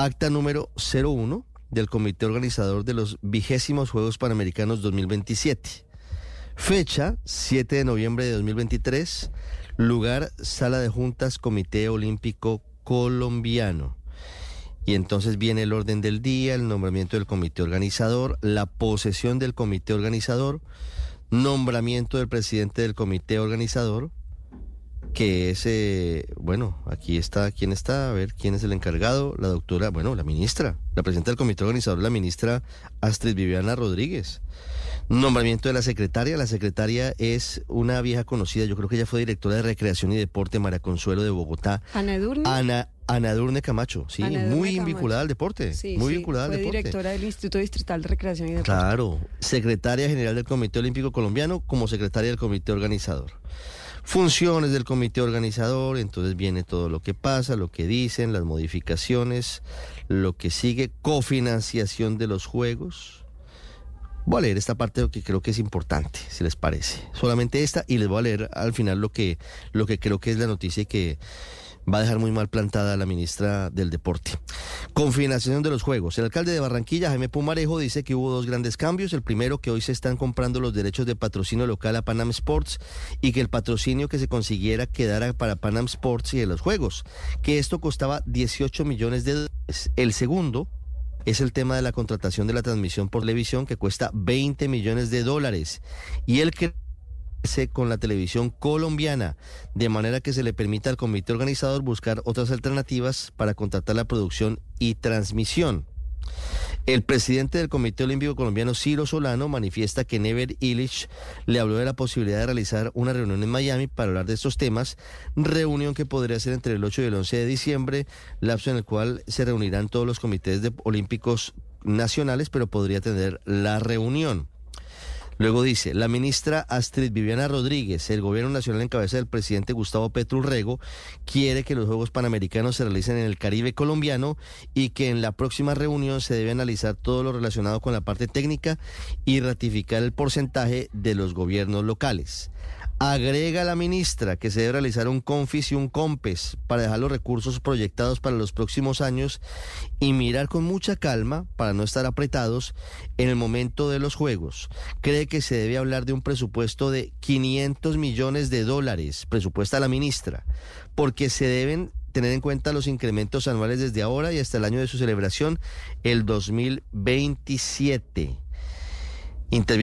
Acta número 01 del comité organizador de los vigésimos Juegos Panamericanos 2027. Fecha 7 de noviembre de 2023. Lugar Sala de Juntas Comité Olímpico Colombiano. Y entonces viene el orden del día, el nombramiento del comité organizador, la posesión del comité organizador, nombramiento del presidente del comité organizador, que es, eh, bueno, aquí está, ¿quién está? A ver, ¿quién es el encargado? La doctora, bueno, la ministra, la presidenta del comité organizador, la ministra Astrid Viviana Rodríguez. Nombramiento de la secretaria. La secretaria es una vieja conocida, yo creo que ella fue directora de Recreación y Deporte, María Consuelo de Bogotá. Ana Edurne. Ana, Ana Durne Camacho, sí, muy Camacho. vinculada al deporte, Sí, muy sí, vinculada al fue deporte. directora del Instituto Distrital de Recreación y Deporte. Claro, secretaria general del Comité Olímpico Colombiano como secretaria del Comité Organizador. Funciones del Comité Organizador, entonces viene todo lo que pasa, lo que dicen, las modificaciones, lo que sigue, cofinanciación de los Juegos. Voy a leer esta parte que creo que es importante, si les parece. Solamente esta y les voy a leer al final lo que, lo que creo que es la noticia y que va a dejar muy mal plantada a la ministra del Deporte. Confinanciación de los Juegos. El alcalde de Barranquilla, Jaime Pumarejo, dice que hubo dos grandes cambios. El primero, que hoy se están comprando los derechos de patrocinio local a Panam Sports y que el patrocinio que se consiguiera quedara para Panam Sports y de los Juegos, que esto costaba 18 millones de dólares. El segundo, es el tema de la contratación de la transmisión por televisión que cuesta 20 millones de dólares y el que con la televisión colombiana, de manera que se le permita al comité organizador buscar otras alternativas para contratar la producción y transmisión. El presidente del Comité Olímpico Colombiano, Ciro Solano, manifiesta que Never Illich le habló de la posibilidad de realizar una reunión en Miami para hablar de estos temas, reunión que podría ser entre el 8 y el 11 de diciembre, lapso en el cual se reunirán todos los comités de- olímpicos nacionales, pero podría tener la reunión. Luego dice, la ministra Astrid Viviana Rodríguez, el gobierno nacional en cabeza del presidente Gustavo Petro Urrego, quiere que los Juegos Panamericanos se realicen en el Caribe colombiano y que en la próxima reunión se debe analizar todo lo relacionado con la parte técnica y ratificar el porcentaje de los gobiernos locales. Agrega la ministra que se debe realizar un confis y un compes para dejar los recursos proyectados para los próximos años y mirar con mucha calma para no estar apretados en el momento de los juegos. Cree que se debe hablar de un presupuesto de 500 millones de dólares, presupuesta la ministra, porque se deben tener en cuenta los incrementos anuales desde ahora y hasta el año de su celebración, el 2027. Intervi-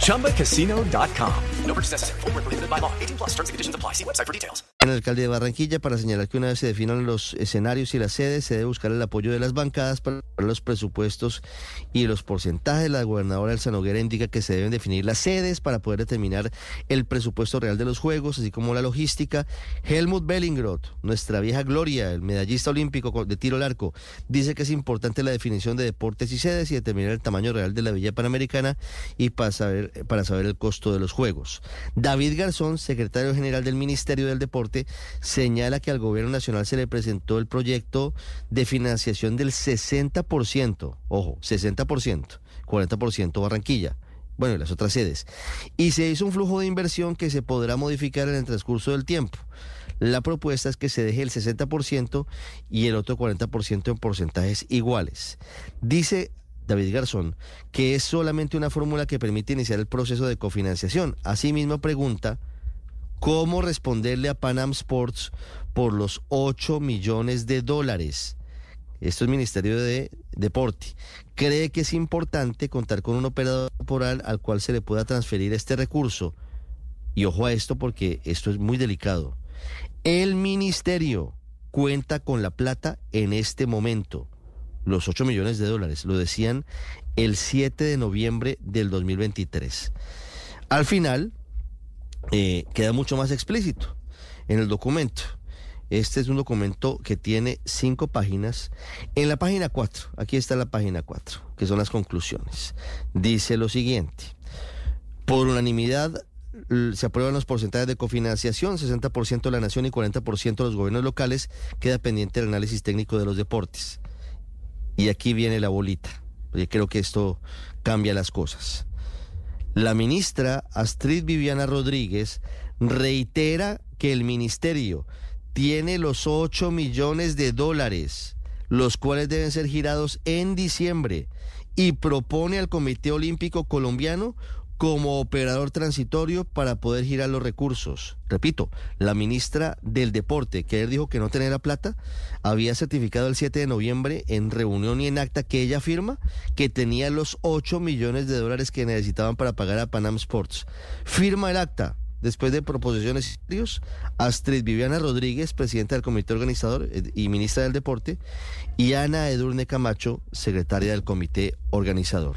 ChumbaCasino.com. No purchase necessary. Full prohibited by law. 18 plus terms and conditions apply. See website for details. el alcalde de Barranquilla para señalar que una vez se definan los escenarios y las sedes, se debe buscar el apoyo de las bancadas para los presupuestos y los porcentajes. La gobernadora Elsa Noguera indica que se deben definir las sedes para poder determinar el presupuesto real de los Juegos, así como la logística. Helmut Bellingroth, nuestra vieja gloria, el medallista olímpico de tiro al arco, dice que es importante la definición de deportes y sedes y determinar el tamaño real de la Villa Panamericana y para saber, para saber el costo de los Juegos. David Garzón, secretario general del Ministerio del Deporte, señala que al gobierno nacional se le presentó el proyecto de financiación del 60%, ojo, 60%, 40% Barranquilla. Bueno, y las otras sedes. Y se hizo un flujo de inversión que se podrá modificar en el transcurso del tiempo. La propuesta es que se deje el 60% y el otro 40% en porcentajes iguales. Dice David Garzón que es solamente una fórmula que permite iniciar el proceso de cofinanciación. Asimismo pregunta cómo responderle a Panam Sports por los 8 millones de dólares. esto es Ministerio de Deporte, cree que es importante contar con un operador temporal al cual se le pueda transferir este recurso. Y ojo a esto porque esto es muy delicado. El ministerio cuenta con la plata en este momento, los 8 millones de dólares, lo decían el 7 de noviembre del 2023. Al final, eh, queda mucho más explícito en el documento. Este es un documento que tiene cinco páginas. En la página 4, aquí está la página 4, que son las conclusiones. Dice lo siguiente. Por unanimidad se aprueban los porcentajes de cofinanciación, 60% de la nación y 40% de los gobiernos locales. Queda pendiente el análisis técnico de los deportes. Y aquí viene la bolita. Yo creo que esto cambia las cosas. La ministra Astrid Viviana Rodríguez reitera que el ministerio tiene los 8 millones de dólares, los cuales deben ser girados en diciembre, y propone al Comité Olímpico Colombiano como operador transitorio para poder girar los recursos. Repito, la ministra del Deporte, que ayer dijo que no tenía la plata, había certificado el 7 de noviembre en reunión y en acta que ella firma que tenía los 8 millones de dólares que necesitaban para pagar a Panam Sports. Firma el acta, después de proposiciones serios, Astrid Viviana Rodríguez, presidenta del comité organizador eh, y ministra del Deporte, y Ana Edurne Camacho, secretaria del comité organizador.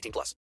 18 plus.